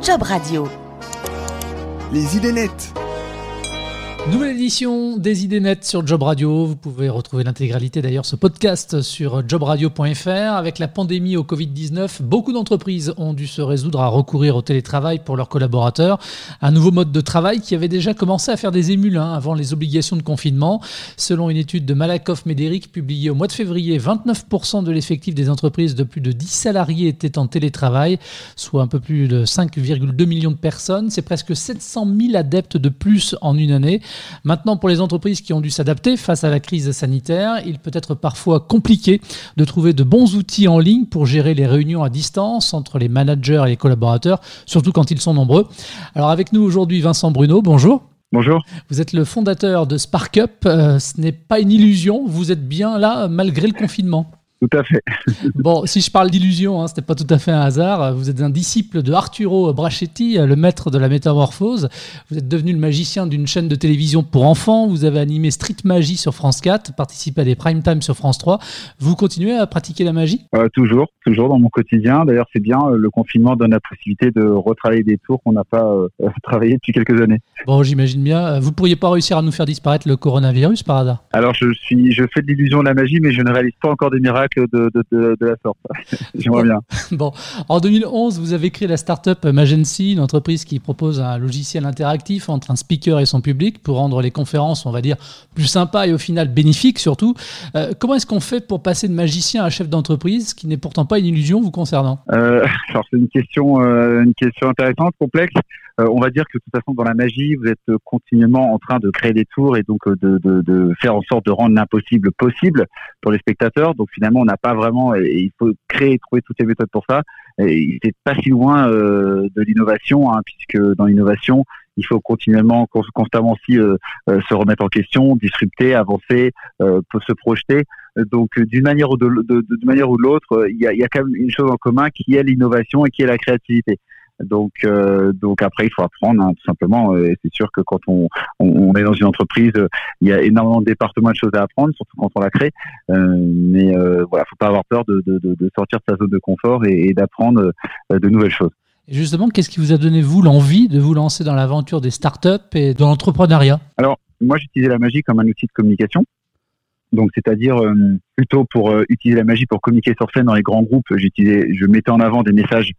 Job Radio. Les idées nettes. Nouvelle édition des idées nettes sur Job Radio. Vous pouvez retrouver l'intégralité d'ailleurs ce podcast sur jobradio.fr. Avec la pandémie au Covid-19, beaucoup d'entreprises ont dû se résoudre à recourir au télétravail pour leurs collaborateurs. Un nouveau mode de travail qui avait déjà commencé à faire des émules hein, avant les obligations de confinement. Selon une étude de Malakoff Médéric publiée au mois de février, 29% de l'effectif des entreprises de plus de 10 salariés étaient en télétravail, soit un peu plus de 5,2 millions de personnes. C'est presque 700 000 adeptes de plus en une année. Maintenant, pour les entreprises qui ont dû s'adapter face à la crise sanitaire, il peut être parfois compliqué de trouver de bons outils en ligne pour gérer les réunions à distance entre les managers et les collaborateurs, surtout quand ils sont nombreux. Alors avec nous aujourd'hui Vincent Bruno, bonjour. Bonjour. Vous êtes le fondateur de SparkUp. Euh, ce n'est pas une illusion, vous êtes bien là malgré le confinement. Tout à fait. bon, si je parle d'illusion, hein, ce n'était pas tout à fait un hasard. Vous êtes un disciple de Arturo Brachetti, le maître de la métamorphose. Vous êtes devenu le magicien d'une chaîne de télévision pour enfants. Vous avez animé Street Magie sur France 4, participé à des prime time sur France 3. Vous continuez à pratiquer la magie? Euh, Toujours, toujours dans mon quotidien. D'ailleurs, c'est bien, euh, le confinement donne la possibilité de retravailler des tours qu'on n'a pas euh, travaillé depuis quelques années. Bon, j'imagine bien. Vous pourriez pas réussir à nous faire disparaître le coronavirus par hasard? Alors, je, suis, je fais de l'illusion de la magie, mais je ne réalise pas encore des miracles de, de, la sorte. J'aimerais bien. Bon, en 2011, vous avez créé la startup Magency, une entreprise qui propose un logiciel interactif entre un speaker et son public pour rendre les conférences, on va dire, plus sympas et au final bénéfiques surtout. Euh, comment est-ce qu'on fait pour passer de magicien à chef d'entreprise, qui n'est pourtant pas une illusion vous concernant? Euh, Alors c'est une question, euh, une question intéressante, complexe. Euh, on va dire que de toute façon dans la magie, vous êtes continuellement en train de créer des tours et donc euh, de, de, de faire en sorte de rendre l'impossible possible pour les spectateurs. Donc finalement, on n'a pas vraiment, et il faut créer et trouver toutes les méthodes pour ça. Et c'est pas si loin euh, de l'innovation, hein, puisque dans l'innovation, il faut continuellement, constamment aussi se remettre en question, disrupter, avancer, se projeter. Donc d'une manière ou de, de, manière ou l'autre, il y a, y a quand même une chose en commun qui est l'innovation et qui est la créativité. Donc, euh, donc après, il faut apprendre hein, tout simplement. Et c'est sûr que quand on, on, est dans une entreprise, il y a énormément de départements de choses à apprendre, surtout quand on la crée. Euh, mais euh, voilà, faut pas avoir peur de, de, de, sortir de sa zone de confort et, et d'apprendre euh, de nouvelles choses. Et justement, qu'est-ce qui vous a donné vous l'envie de vous lancer dans l'aventure des startups et de l'entrepreneuriat? Alors, moi, j'utilisais la magie comme un outil de communication. Donc, c'est-à-dire plutôt pour utiliser la magie pour communiquer sur scène dans les grands groupes, j'utilisais, je mettais en avant des messages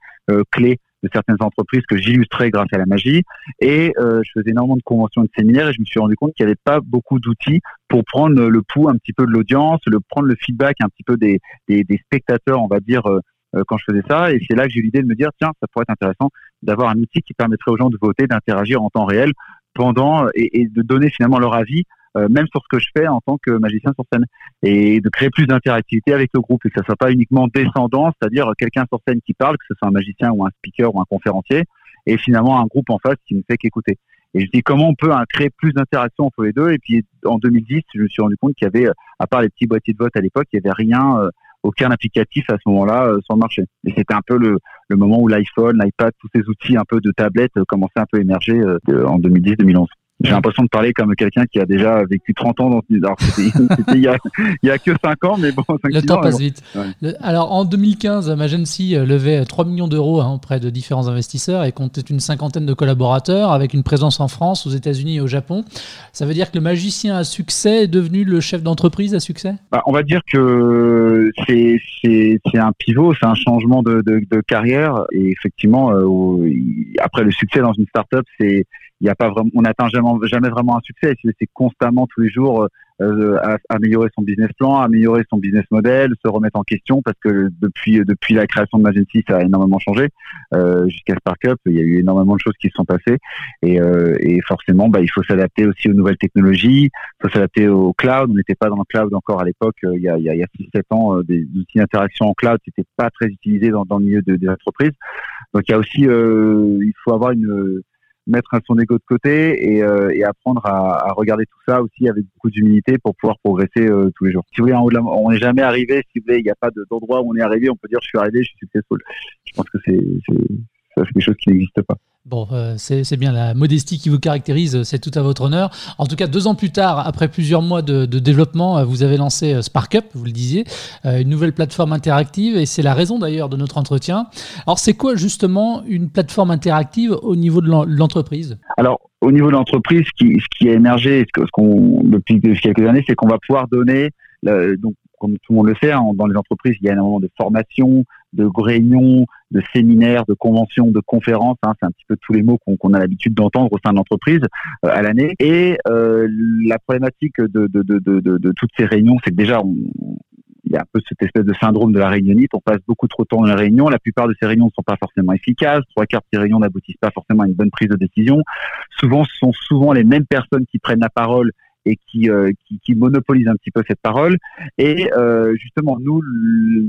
clés certaines entreprises que j'illustrais grâce à la magie. Et euh, je faisais énormément de conventions et de séminaires et je me suis rendu compte qu'il n'y avait pas beaucoup d'outils pour prendre le pouls un petit peu de l'audience, le prendre le feedback un petit peu des, spectateurs, on va dire, euh, euh, quand je faisais ça. Et c'est là que j'ai eu l'idée de me dire, tiens, ça pourrait être intéressant d'avoir un outil qui permettrait aux gens de voter, d'interagir en temps réel pendant et de donner finalement leur avis euh, même sur ce que je fais en tant que magicien sur scène, et de créer plus d'interactivité avec le groupe, et que ça soit pas uniquement descendant, c'est-à-dire quelqu'un sur scène qui parle, que ce soit un magicien ou un speaker ou un conférencier, et finalement un groupe en face qui ne fait qu'écouter. Et je dis comment on peut hein, créer plus d'interaction entre les deux? Et puis en 2010, je me suis rendu compte qu'il y avait, à part les petits boîtiers de vote à l'époque, il y avait rien, euh, aucun applicatif à ce moment-là euh, sur le marché. Et c'était un peu le, le moment où l'iPhone, l'iPad, tous ces outils un peu de tablette commençaient un peu à émerger en 2010-2011. J'ai l'impression de parler comme quelqu'un qui a déjà vécu 30 ans dans Alors, c'était il, y a, il y a que 5 ans, mais bon, 5 Le temps passe vite. alors, en 2015, Magency euh, levait 3 millions d'euros hein, auprès de différents investisseurs et comptait une cinquantaine de collaborateurs avec une présence en France, aux États-Unis et au Japon. Ça veut dire que le magicien à succès est devenu le chef d'entreprise à succès? Bah, On va dire que c'est un pivot, c'est un changement de, de, de, carrière. Et effectivement, euh, après le succès dans une start-up, c'est il y a pas vraiment, on n'atteint jamais, jamais vraiment un succès. C'est constamment tous les jours euh, euh, à, améliorer son business plan, améliorer son business model, se remettre en question parce que depuis depuis la création de Magency, ça a énormément changé. Euh, Jusqu'à Sparkup, il y a eu énormément de choses qui se sont passées et, euh, et forcément, bah, il faut s'adapter aussi aux nouvelles technologies, il faut s'adapter au cloud. On n'était pas dans le cloud encore à l'époque. Euh, il y a il y a, 6-7 ans, des outils d'interaction en cloud, c'était pas très utilisé dans, dans le milieu des entreprises. Donc il y a aussi, il faut avoir une mettre son ego de côté et, euh, et apprendre à, à, regarder tout ça aussi avec beaucoup d'humilité pour pouvoir progresser euh, tous les jours. Si vous voulez, en haut de la, on n'est jamais arrivé. Si vous voulez, il n'y a pas d'endroit où on est arrivé. On peut dire je suis arrivé, je suis successful. Je pense que c'est c'est quelque chose qui n'existe pas. Bon, euh, c'est bien la modestie qui vous caractérise, c'est tout à votre honneur. En tout cas, deux ans plus tard, après plusieurs mois de, développement, euh, vous avez lancé euh, SparkUp, vous le disiez, une nouvelle plateforme interactive, et c'est la raison d'ailleurs de notre entretien. Alors, c'est quoi justement une plateforme interactive au niveau de l'entreprise? Alors, au niveau de l'entreprise, ce qui, ce qui a émergé ce qu'on, depuis, quelques années, c'est qu'on va pouvoir donner, donc comme tout le monde le sait, hein, dans les entreprises, il y a énormément de formations, de réunions, de séminaires, de conventions, de conférences. Hein, c'est un petit peu tous les mots qu'on a l'habitude d'entendre au sein de l'entreprise euh, à l'année. Et euh, la problématique de, toutes ces réunions, c'est que déjà, il y a un peu cette espèce de syndrome de la réunionnite. On passe beaucoup trop de temps dans la réunion. La plupart de ces réunions ne sont pas forcément efficaces. Trois quarts de ces réunions n'aboutissent pas forcément à une bonne prise de décision. Souvent, ce sont souvent les mêmes personnes qui prennent la parole et qui, euh, qui, qui, monopolise un petit peu cette parole. Et euh, justement, nous,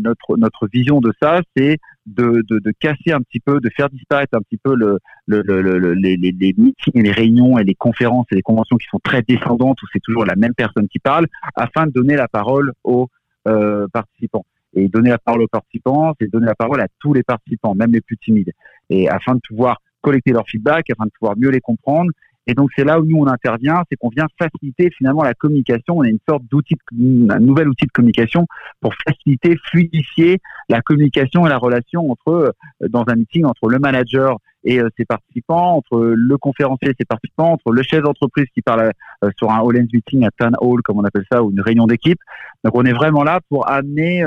notre, notre vision de ça, c'est de, de, de, casser un petit peu, de faire disparaître un petit peu le, le, le, les, les, meetings et les réunions et les conférences et les conventions qui sont très descendantes, où c'est toujours la même personne qui parle, afin de donner la parole aux euh, participants. Et donner la parole aux participants, c'est donner la parole à tous les participants, même les plus timides. Et afin de pouvoir collecter leur feedback, afin de pouvoir mieux les comprendre et donc c'est là où nous on intervient, c'est qu'on vient faciliter finalement la communication. On a une sorte d'outil, un nouvel outil de communication pour faciliter, fluidifier la communication et la relation entre euh, dans un meeting entre le manager et euh, ses participants, entre le conférencier et ses participants, entre le chef d'entreprise qui parle euh, sur un all meeting, un town hall comme on appelle ça, ou une réunion d'équipe. Donc on est vraiment là pour amener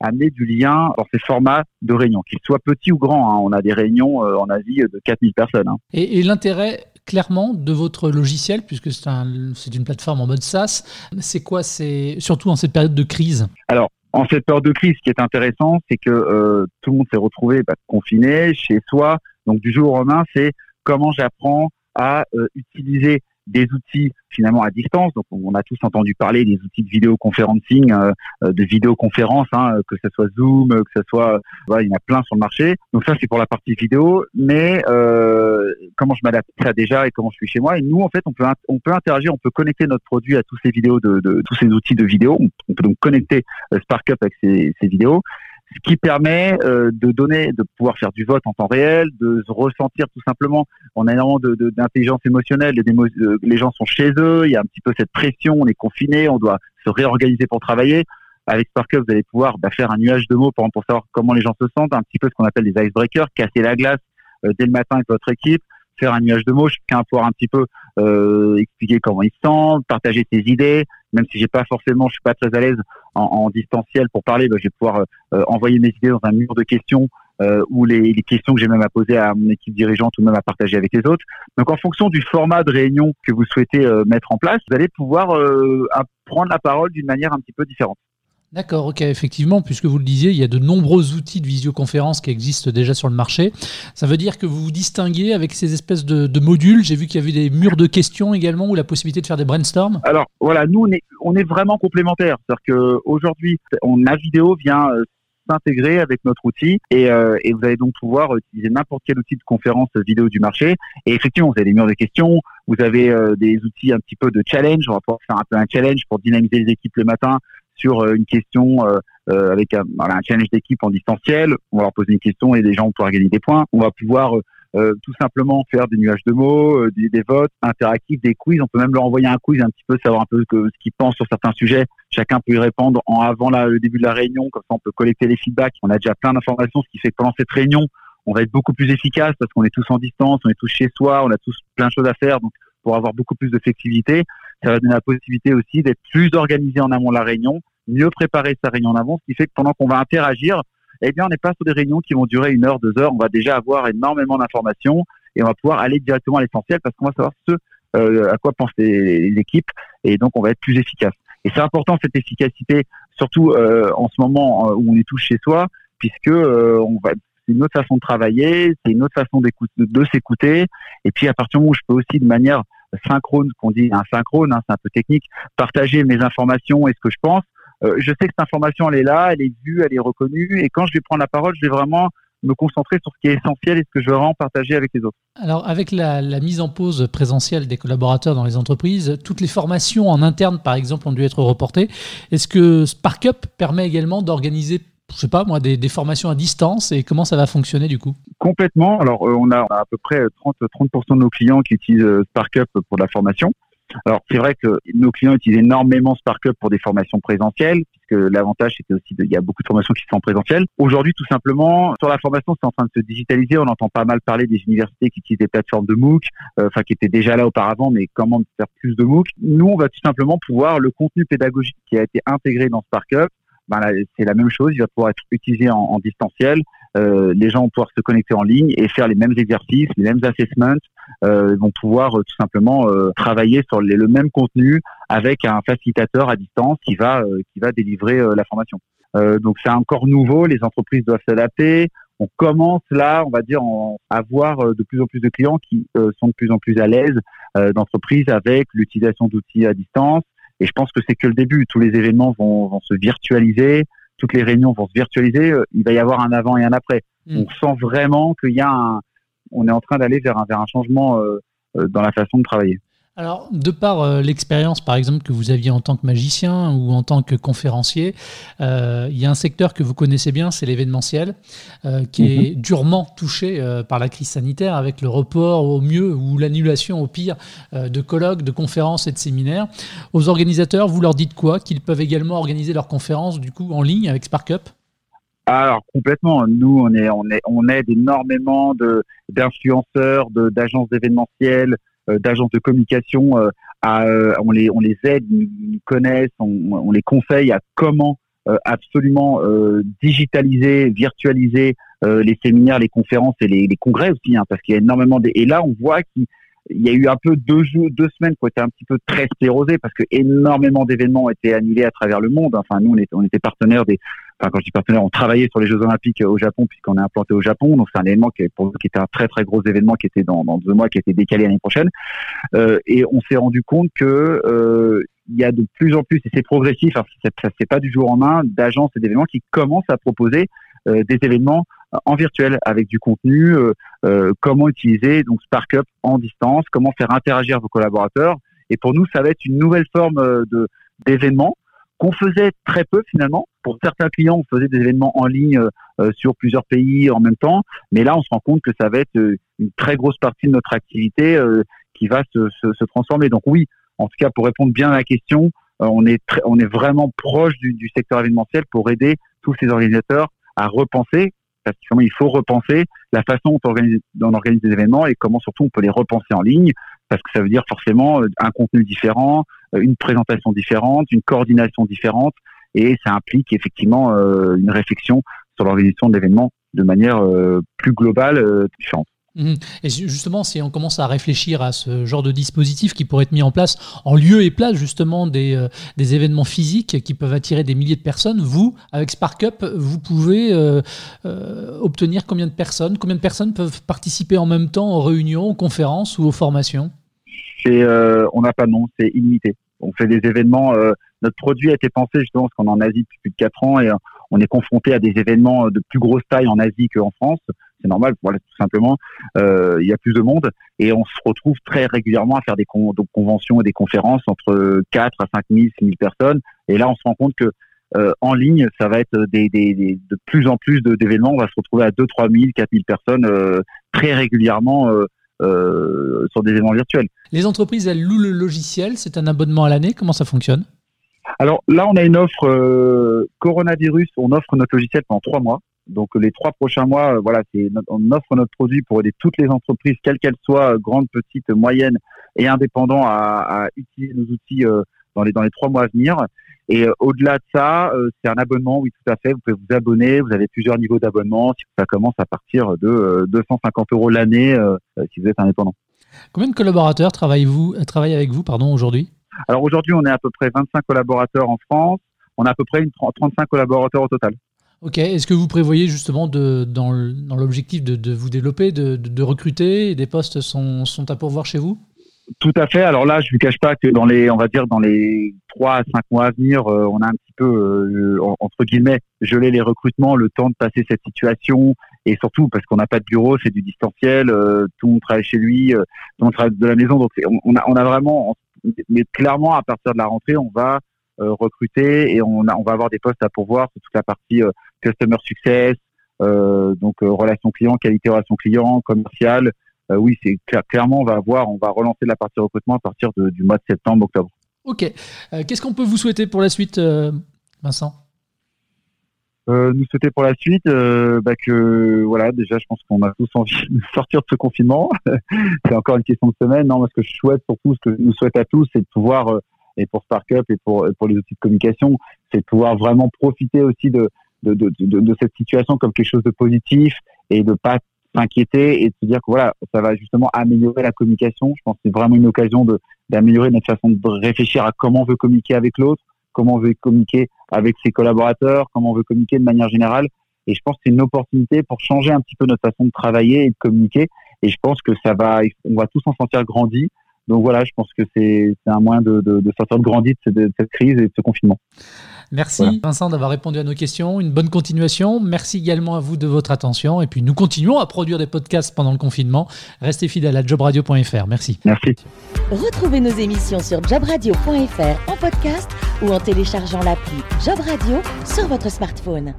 amener du lien dans ces formats de réunion, qu'ils soient petits ou grands. Hein. On a des réunions en Asie de 4000 personnes. Hein. Et l'intérêt clairement de votre logiciel, puisque c'est un, une plateforme en mode SaaS. C'est quoi surtout en cette période de crise? Alors, en cette période de crise, ce qui est intéressant, c'est que euh, tout le monde s'est retrouvé bah, confiné chez soi. Donc, du jour au lendemain, c'est comment j'apprends à euh, utiliser des outils finalement à distance. Donc on a tous entendu parler des outils de vidéoconferencing, euh, de vidéoconférence, hein, que ce soit Zoom, que ce soit, il y en a plein sur le marché. Donc ça c'est pour la partie vidéo. Mais comment je m'adapte à ça déjà et comment je suis chez moi Et nous en fait on peut on peut interagir, on peut connecter notre produit à tous ces vidéos de, tous ces outils de vidéo. On, peut donc connecter euh, SparkUp avec ces, vidéos ce qui permet euh, de donner, de pouvoir faire du vote en temps réel, de se ressentir tout simplement. On a énormément d'intelligence émotionnelle, les, euh, les gens sont chez eux, il y a un petit peu cette pression, on est confiné, on doit se réorganiser pour travailler. Avec Spark vous allez pouvoir bah, faire un nuage de mots pour, pour savoir comment les gens se sentent, un petit peu ce qu'on appelle des icebreakers, casser la glace dès le matin avec votre équipe, faire un nuage de mots, chacun pouvoir un petit peu euh, expliquer comment il se sent, partager ses idées, même si j'ai pas forcément, je suis pas très à l'aise en, en, distanciel pour parler, bah, je vais pouvoir euh, envoyer mes idées dans un mur de questions euh, ou les, les, questions que j'ai même à poser à mon équipe dirigeante ou même à partager avec les autres. Donc en fonction du format de réunion que vous souhaitez euh, mettre en place, vous allez pouvoir prendre la parole d'une manière un petit peu différente. D'accord, effectivement, puisque vous le disiez, il y a de nombreux outils de visioconférence qui existent déjà sur le marché. Ça veut dire que vous vous distinguez avec ces espèces de, modules. J'ai vu qu'il y avait des murs de questions également ou la possibilité de faire des brainstorms. Alors voilà, nous on est, vraiment complémentaires. C'est-à-dire qu'aujourd'hui, la vidéo vient euh, s'intégrer avec notre outil et, euh, et, vous allez donc pouvoir utiliser n'importe quel outil de conférence vidéo du marché. Et effectivement, vous avez des murs de questions, vous avez euh, des outils un petit peu de challenge. On va pouvoir faire un peu un challenge pour dynamiser les équipes le matin sur euh, une question euh, euh, avec un, un challenge d'équipe en distanciel. On va leur poser une question et les gens vont pouvoir gagner des points. On va pouvoir tout simplement faire des nuages de mots, des, votes interactifs, des quiz. On peut même leur envoyer un quiz, un petit peu savoir un peu ce qu'ils pensent sur certains sujets. Chacun peut y répondre en avant le début de la réunion, comme ça on peut collecter les feedbacks. On a déjà plein d'informations, ce qui fait que pendant cette réunion, on va être beaucoup plus efficace parce qu'on est tous en distance, on est tous chez soi, on a tous plein de choses à faire. Donc pour avoir beaucoup plus de flexibilité, ça va donner la possibilité aussi d'être plus organisé en amont de la réunion mieux préparer sa réunion en avance, ce qui fait que pendant qu'on va interagir, eh bien, on n'est pas sur des réunions qui vont durer une heure, deux heures. On va déjà avoir énormément d'informations et on va pouvoir aller directement à l'essentiel parce qu'on va savoir ce euh, à quoi pensent les, équipes et donc on va être plus efficace. Et c'est important cette efficacité, surtout euh, en ce moment euh, où on est tous chez soi, puisque on va c'est une autre façon de travailler, c'est une autre façon de s'écouter. Et puis à partir du moment où je peux aussi de manière synchrone, qu'on dit un synchrone, hein, c'est un peu technique, partager mes informations et ce que je pense, euh, je sais que cette information, elle est là, elle est vue, elle est reconnue. Et quand je vais prendre la parole, je vais vraiment me concentrer sur ce qui est essentiel et ce que je veux vraiment partager avec les autres. Alors, avec la, mise en pause présentielle des collaborateurs dans les entreprises, toutes les formations en interne, par exemple, ont dû être reportées. Est-ce que SparkUp permet également d'organiser je sais pas moi, des, des, formations à distance et comment ça va fonctionner du coup? Complètement. Alors, on a, à peu près 30, 30% de nos clients qui utilisent SparkUp pour la formation. Alors c'est vrai que nos clients utilisent énormément SparkUp pour des formations présentielles, puisque l'avantage c'était aussi qu'il y a beaucoup de formations qui sont en présentiel. Aujourd'hui, tout simplement, sur la formation, c'est en train de se digitaliser. On entend pas mal parler des universités qui utilisent des plateformes de MOOC, euh, enfin qui étaient déjà là auparavant, mais comment faire plus de MOOC Nous, on va tout simplement pouvoir le contenu pédagogique qui a été intégré dans SparkUp ben c'est la même chose, il va pouvoir être utilisé en, en distanciel. Euh, les gens vont pouvoir se connecter en ligne et faire les mêmes exercices, les mêmes assessments, euh, vont pouvoir euh, tout simplement euh, travailler sur le même contenu avec un facilitateur à distance qui va qui va délivrer la formation. donc c'est encore nouveau, les entreprises doivent s'adapter. On commence là, on va dire, à voir de plus en plus de clients qui sont de plus en plus à l'aise d'entreprises avec l'utilisation d'outils à distance et je pense que c'est que le début. Tous les événements vont, vont, se virtualiser, toutes les réunions vont se virtualiser. Euh, il va y avoir un avant et un après. Hmm. On sent vraiment qu'il y a un, on est en train d'aller vers un, vers un changement euh, euh dans la façon de travailler. Alors, de par euh, l'expérience, par exemple, que vous aviez en tant que magicien ou en tant que conférencier, euh, il y a un secteur que vous connaissez bien, c'est l'événementiel, euh, qui est mhm. durement touché par la crise sanitaire, avec le report au mieux ou l'annulation au pire de colloques, de conférences et de séminaires. Aux organisateurs, vous leur dites quoi? Qu'ils peuvent également organiser leurs conférences, du coup, en ligne avec SparkUp alors complètement. Nous, on est, on est, on aide énormément de d'influenceurs, d'agences d'événementiel, euh, d'agences de communication. Euh, euh, on, les, on les aide, ils connaissent, on, on les conseille à comment absolument digitaliser, virtualiser les séminaires, les conférences et les, congrès aussi, hein, parce qu'il y a énormément de... Et là, on voit qu'il y a eu un peu deux jours, deux semaines qui ont été un petit peu très sclérosées parce que énormément d'événements ont été annulés à travers le monde. Enfin, nous, on était, on était partenaire des, enfin quand je dis partenaire, on travaillait sur les Jeux Olympiques au Japon puisqu'on est implanté au Japon. Donc c'est un événement qui, pour qui était un très très gros événement qui était dans, dans deux mois, qui était décalé l'année prochaine. Euh, et on s'est rendu compte que euh, il y a de plus en plus, et c'est progressif, ça c'est pas du jour en main, d'agences et d'événements qui commencent à proposer euh, des événements en virtuel avec du contenu, euh, euh, comment utiliser donc SparkUp en distance, comment faire interagir vos collaborateurs. Et pour nous, ça va être une nouvelle forme de d'événement qu'on faisait très peu finalement. Pour certains clients, on faisait des événements en ligne euh, sur plusieurs pays en même temps, mais là, on se rend compte que ça va être euh, une très grosse partie de notre activité euh, qui va se, se, transformer. Donc oui, en tout cas, pour répondre bien à la question, on est on est vraiment proche du, secteur événementiel pour aider tous ces organisateurs à repenser qu'il faut repenser la façon dont on, organise, des événements et comment surtout on peut les repenser en ligne parce que ça veut dire forcément un contenu différent, euh, une présentation différente, une coordination différente, et ça implique effectivement euh, une réflexion sur l'organisation de l'événement de manière euh, plus globale, différente. Mmh. Et justement, si on commence à réfléchir à ce genre de dispositif qui pourrait être mis en place en lieu et place justement des, des événements physiques qui peuvent attirer des milliers de personnes, vous, avec SparkUp, vous pouvez obtenir combien de personnes? Combien de personnes peuvent participer en même temps aux réunions, aux conférences ou aux formations? On n'a pas de nom, c'est illimité on fait des événements. Euh, notre produit a été pensé justement parce qu'on est en Asie depuis plus de quatre ans et euh, on est confronté à des événements de plus grosse taille en Asie qu'en France. C'est normal, voilà, tout simplement. Euh, il y a plus de monde et on se retrouve très régulièrement à faire des conventions et des conférences entre 4 à 5 000, 6 000 personnes. Et là, on se rend compte que en ligne, ça va être des, de plus en plus d'événements. On va se retrouver à 2 3 000, 4 000 personnes très régulièrement euh, sur des événements virtuels. Les entreprises, elles louent le logiciel, c'est un abonnement à l'année, comment ça fonctionne? Alors là, on a une offre euh, coronavirus, on offre notre logiciel pendant trois mois. Donc les trois prochains mois, euh, voilà, c'est on offre notre produit pour aider toutes les entreprises, quelles qu'elles soient, grandes, petites, moyennes et indépendants, à, à utiliser nos outils dans les dans les trois mois à venir. Et euh, au-delà de ça, euh, c'est un abonnement, oui, tout à fait. Vous pouvez vous abonner. Vous avez plusieurs niveaux d'abonnement. Ça commence à partir de 250 euh, euros l'année si vous êtes indépendant. Combien de collaborateurs travaillez-vous, travaillent avec vous pardon, aujourd'hui? Alors aujourd'hui, on est à peu près 25 collaborateurs en France. On a à peu près une 35 collaborateurs au total. Ok. Est-ce que vous prévoyez justement de, dans l'objectif de, vous développer, de, recruter Des postes sont, à pourvoir chez vous? Tout à fait. Alors là, je ne vous cache pas que dans les, on va dire dans les trois à cinq mois à venir, euh, on a un petit peu euh, entre guillemets gelé les recrutements, le temps de passer cette situation, et surtout parce qu'on n'a pas de bureau, c'est du distanciel, euh, tout le monde travaille chez lui, tout le monde travaille de la maison, donc on a vraiment, mais clairement à partir de la rentrée, on va recruter et on, a, on va avoir des postes à pourvoir sur toute la partie customer success, donc relations clients, qualité relation client, commercial. oui, c'est clairement on va avoir, on va relancer la partie recrutement à partir du mois de septembre, octobre. Ok. Qu'est-ce qu'on peut vous souhaiter pour la suite, Vincent? Euh, nous souhaiter pour la suite euh, bah que voilà déjà je pense qu'on a tous envie de sortir de ce confinement c'est encore une question de semaine non moi ce que je souhaite surtout ce que je nous souhaite à tous c'est de pouvoir euh, et pour Sparkup et pour pour les outils de communication c'est de pouvoir vraiment profiter aussi de de, de, de de, cette situation comme quelque chose de positif et de pas s'inquiéter et de se dire que voilà ça va justement améliorer la communication je pense que c'est vraiment une occasion de d'améliorer notre façon de réfléchir à comment on veut communiquer avec l'autre comment on veut communiquer avec ses collaborateurs, comment on veut communiquer de manière générale. Et je pense que c'est une opportunité pour changer un petit peu notre façon de travailler et de communiquer. Et je pense que ça va, on va tous en sentir grandi. Donc voilà, je pense que c'est un moyen de, de, sortir de grandi de, cette crise et de ce confinement. Merci Vincent d'avoir répondu à nos questions. Une bonne continuation. Merci également à vous de votre attention. Et puis nous continuons à produire des podcasts pendant le confinement. Restez fidèles à jobradio.fr. Merci. Merci. Retrouvez nos émissions sur jobradio.fr en podcast ou en téléchargeant l'appli Job Radio sur votre smartphone.